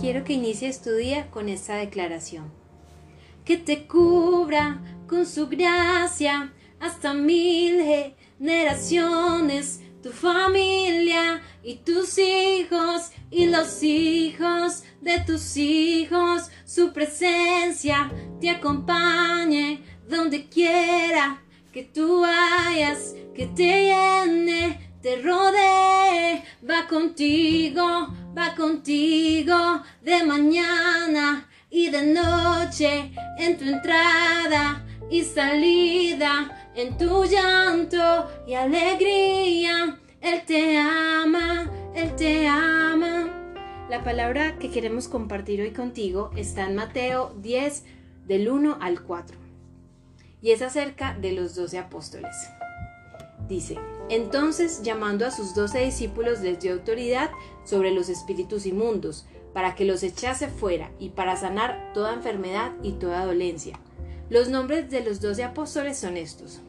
quiero que inicies tu día con esta declaración. Que te cubra con su gracia hasta mil generaciones, tu familia y tus hijos y los hijos de tus hijos, su presencia te acompañe donde quiera que tú vayas, que te llene, te rodee, va contigo, va contigo de mañana y de noche en tu entrada y salida, en tu llanto y alegría. Él te ama, Él te ama. La palabra que queremos compartir hoy contigo está en Mateo 10, del 1 al 4, y es acerca de los doce apóstoles. Dice, entonces llamando a sus doce discípulos les dio autoridad sobre los espíritus inmundos, para que los echase fuera y para sanar toda enfermedad y toda dolencia. Los nombres de los doce apóstoles son estos.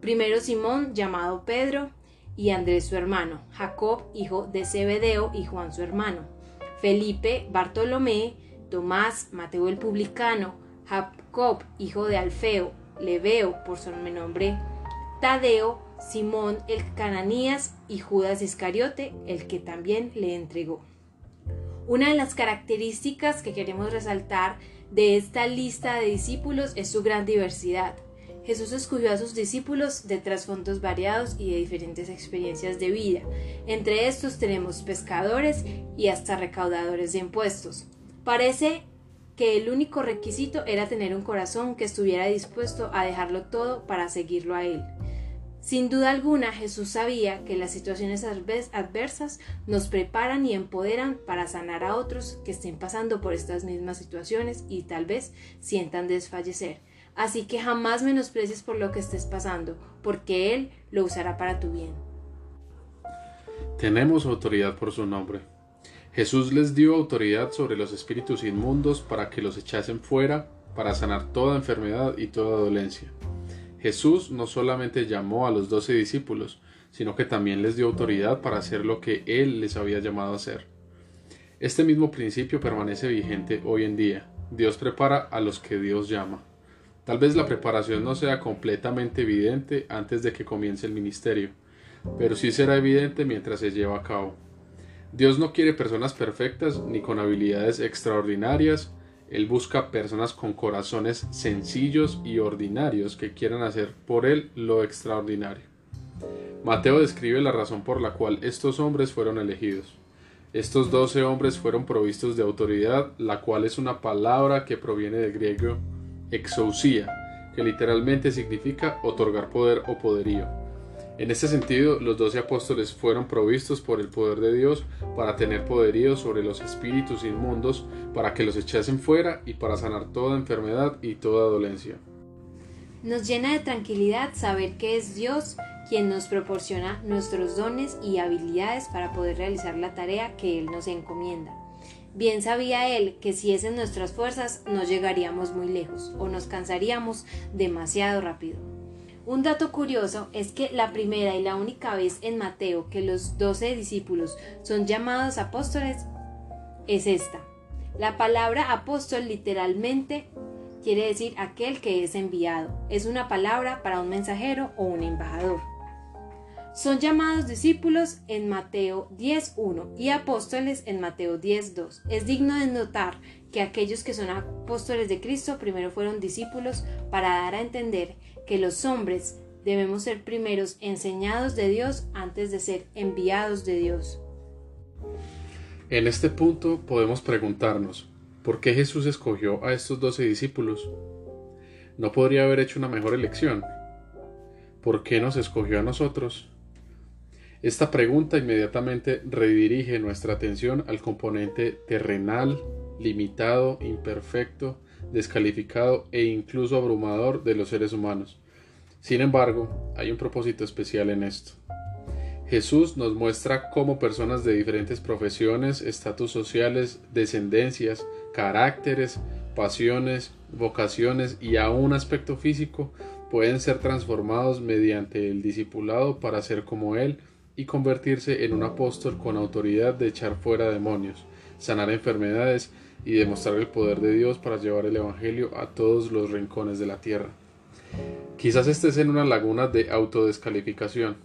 Primero Simón, llamado Pedro, y Andrés su hermano, Jacob, hijo de Zebedeo, y Juan su hermano, Felipe, Bartolomé, Tomás, Mateo el publicano, Jacob, hijo de Alfeo, Leveo, por su nombre, Tadeo, Simón el Cananías y Judas Iscariote, el que también le entregó. Una de las características que queremos resaltar de esta lista de discípulos es su gran diversidad. Jesús escogió a sus discípulos de trasfondos variados y de diferentes experiencias de vida. Entre estos tenemos pescadores y hasta recaudadores de impuestos. Parece que el único requisito era tener un corazón que estuviera dispuesto a dejarlo todo para seguirlo a Él. Sin duda alguna, Jesús sabía que las situaciones adversas nos preparan y empoderan para sanar a otros que estén pasando por estas mismas situaciones y tal vez sientan desfallecer. Así que jamás menosprecies por lo que estés pasando, porque Él lo usará para tu bien. Tenemos autoridad por su nombre. Jesús les dio autoridad sobre los espíritus inmundos para que los echasen fuera, para sanar toda enfermedad y toda dolencia. Jesús no solamente llamó a los doce discípulos, sino que también les dio autoridad para hacer lo que Él les había llamado a hacer. Este mismo principio permanece vigente hoy en día. Dios prepara a los que Dios llama. Tal vez la preparación no sea completamente evidente antes de que comience el ministerio, pero sí será evidente mientras se lleva a cabo. Dios no quiere personas perfectas ni con habilidades extraordinarias, él busca personas con corazones sencillos y ordinarios que quieran hacer por Él lo extraordinario. Mateo describe la razón por la cual estos hombres fueron elegidos. Estos doce hombres fueron provistos de autoridad, la cual es una palabra que proviene del griego exousia, que literalmente significa otorgar poder o poderío. En este sentido, los doce apóstoles fueron provistos por el poder de Dios para tener poderío sobre los espíritus inmundos, para que los echasen fuera y para sanar toda enfermedad y toda dolencia. Nos llena de tranquilidad saber que es Dios quien nos proporciona nuestros dones y habilidades para poder realizar la tarea que Él nos encomienda. Bien sabía Él que si es en nuestras fuerzas no llegaríamos muy lejos o nos cansaríamos demasiado rápido. Un dato curioso es que la primera y la única vez en Mateo que los doce discípulos son llamados apóstoles es esta. La palabra apóstol literalmente quiere decir aquel que es enviado. Es una palabra para un mensajero o un embajador. Son llamados discípulos en Mateo 10.1 y apóstoles en Mateo 10.2. Es digno de notar que aquellos que son apóstoles de Cristo primero fueron discípulos para dar a entender que los hombres debemos ser primeros enseñados de Dios antes de ser enviados de Dios. En este punto podemos preguntarnos, ¿por qué Jesús escogió a estos doce discípulos? ¿No podría haber hecho una mejor elección? ¿Por qué nos escogió a nosotros? Esta pregunta inmediatamente redirige nuestra atención al componente terrenal, limitado, imperfecto, descalificado e incluso abrumador de los seres humanos. Sin embargo, hay un propósito especial en esto. Jesús nos muestra cómo personas de diferentes profesiones, estatus sociales, descendencias, caracteres, pasiones, vocaciones y aún aspecto físico pueden ser transformados mediante el discipulado para ser como Él y convertirse en un apóstol con autoridad de echar fuera demonios, sanar enfermedades y demostrar el poder de Dios para llevar el Evangelio a todos los rincones de la tierra. Quizás estés en una laguna de autodescalificación,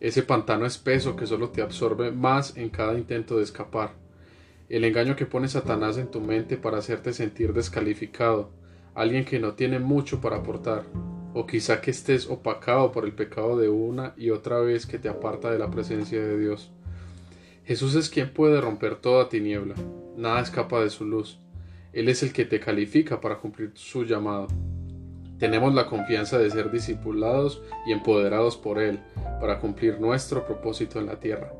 ese pantano espeso que solo te absorbe más en cada intento de escapar, el engaño que pone Satanás en tu mente para hacerte sentir descalificado, alguien que no tiene mucho para aportar, o quizá que estés opacado por el pecado de una y otra vez que te aparta de la presencia de Dios. Jesús es quien puede romper toda tiniebla, nada escapa de su luz. Él es el que te califica para cumplir su llamado. Tenemos la confianza de ser discipulados y empoderados por Él para cumplir nuestro propósito en la tierra.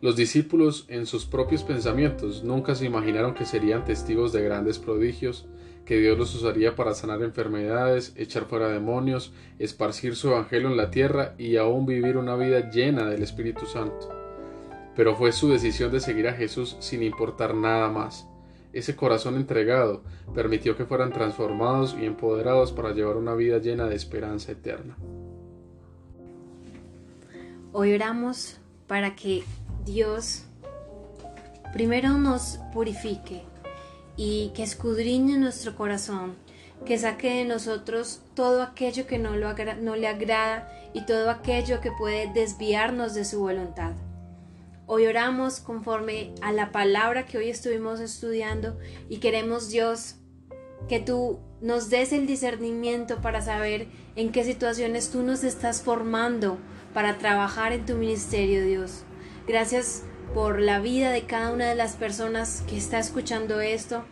Los discípulos en sus propios pensamientos nunca se imaginaron que serían testigos de grandes prodigios, que Dios los usaría para sanar enfermedades, echar fuera demonios, esparcir su evangelio en la tierra y aún vivir una vida llena del Espíritu Santo. Pero fue su decisión de seguir a Jesús sin importar nada más. Ese corazón entregado permitió que fueran transformados y empoderados para llevar una vida llena de esperanza eterna. Hoy oramos para que Dios primero nos purifique y que escudriñe nuestro corazón, que saque de nosotros todo aquello que no, le agrada y todo aquello que puede desviarnos de su voluntad. Hoy oramos conforme a la palabra que hoy estuvimos estudiando y queremos Dios que tú nos des el discernimiento para saber en qué situaciones tú nos estás formando para trabajar en tu ministerio, Dios. Gracias por la vida de cada una de las personas que está escuchando esto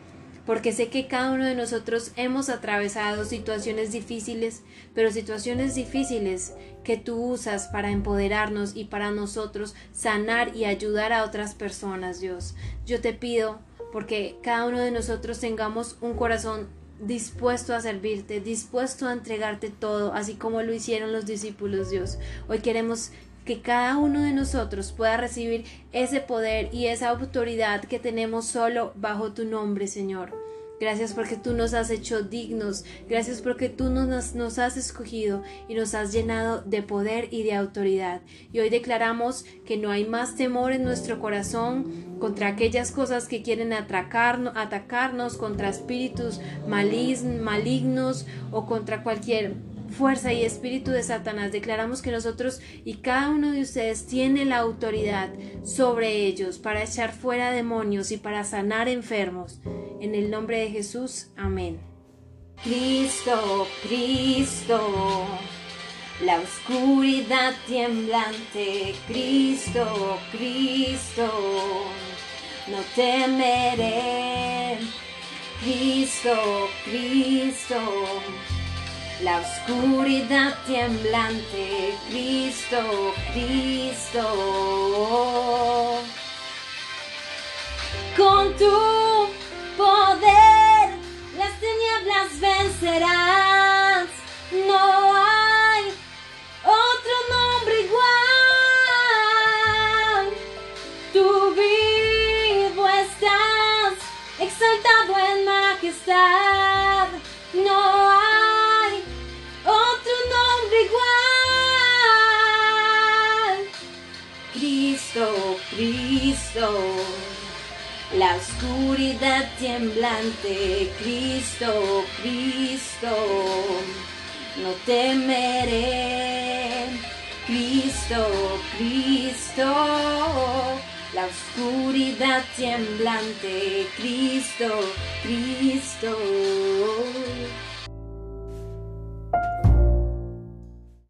porque sé que cada uno de nosotros hemos atravesado situaciones difíciles, pero situaciones difíciles que tú usas para empoderarnos y para nosotros sanar y ayudar a otras personas, Dios. Yo te pido porque cada uno de nosotros tengamos un corazón dispuesto a servirte, dispuesto a entregarte todo, así como lo hicieron los discípulos, Dios. Hoy queremos que cada uno de nosotros pueda recibir ese poder y esa autoridad que tenemos solo bajo tu nombre, Señor. Gracias porque tú nos has hecho dignos. Gracias porque tú nos, has escogido y nos has llenado de poder y de autoridad. Y hoy declaramos que no hay más temor en nuestro corazón contra aquellas cosas que quieren atracarnos, atacarnos, contra espíritus malignos o contra cualquier fuerza y espíritu de Satanás. Declaramos que nosotros y cada uno de ustedes tiene la autoridad sobre ellos para echar fuera demonios y para sanar enfermos. En el nombre de Jesús, amén. Cristo, Cristo, la oscuridad temblante, Cristo, Cristo, no temeré. Cristo, Cristo la oscuridad temblante, Cristo, Cristo. Con tu poder las tinieblas vencerás, oscuridad temblante, Cristo, Cristo, no temeré, Cristo, Cristo, la oscuridad temblante, Cristo, Cristo.